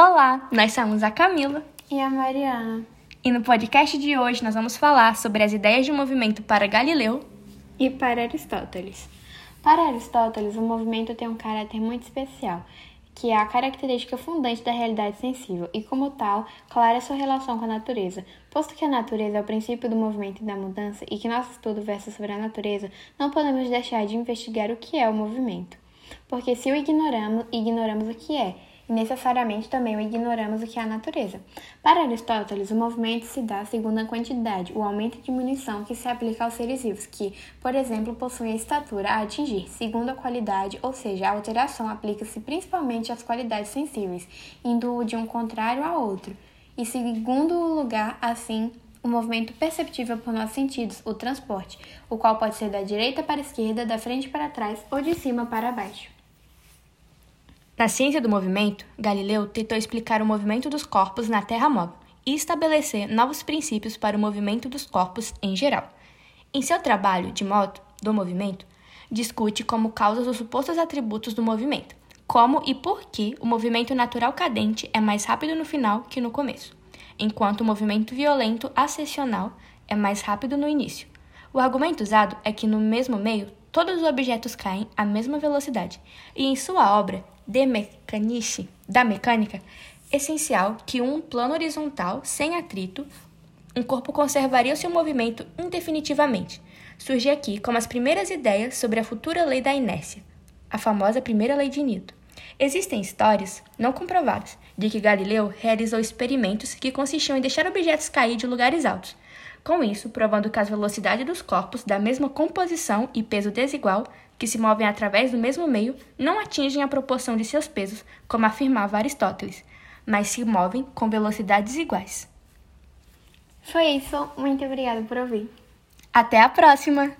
Olá, nós somos a Camila e a Mariana. E no podcast de hoje nós vamos falar sobre as ideias de movimento para Galileu e para Aristóteles. Para Aristóteles, o movimento tem um caráter muito especial, que é a característica fundante da realidade sensível e, como tal, clara sua relação com a natureza. Posto que a natureza é o princípio do movimento e da mudança e que nosso estudo versa sobre a natureza, não podemos deixar de investigar o que é o movimento. Porque se o ignoramos, ignoramos o que é, e necessariamente também o ignoramos o que é a natureza. Para Aristóteles, o movimento se dá segundo a quantidade, o aumento e diminuição que se aplica aos seres vivos, que, por exemplo, possuem a estatura a atingir, segundo a qualidade, ou seja, a alteração aplica-se principalmente às qualidades sensíveis, indo de um contrário a outro, e segundo o lugar, assim, o movimento perceptível por nossos sentidos, o transporte, o qual pode ser da direita para a esquerda, da frente para trás ou de cima para baixo. Na ciência do movimento, Galileu tentou explicar o movimento dos corpos na Terra móvel e estabelecer novos princípios para o movimento dos corpos em geral. Em seu trabalho de modo do movimento, discute como causas os supostos atributos do movimento, como e por que o movimento natural cadente é mais rápido no final que no começo, enquanto o movimento violento acessional é mais rápido no início. O argumento usado é que no mesmo meio todos os objetos caem à mesma velocidade, e em sua obra de mecanice, da mecânica, essencial que um plano horizontal sem atrito, um corpo conservaria seu movimento indefinitivamente. Surge aqui como as primeiras ideias sobre a futura lei da inércia, a famosa primeira lei de Newton. Existem histórias, não comprovadas, de que Galileu realizou experimentos que consistiam em deixar objetos cair de lugares altos. Com isso, provando que as velocidades dos corpos da mesma composição e peso desigual que se movem através do mesmo meio, não atingem a proporção de seus pesos, como afirmava Aristóteles, mas se movem com velocidades iguais. Foi isso. Muito obrigada por ouvir. Até a próxima!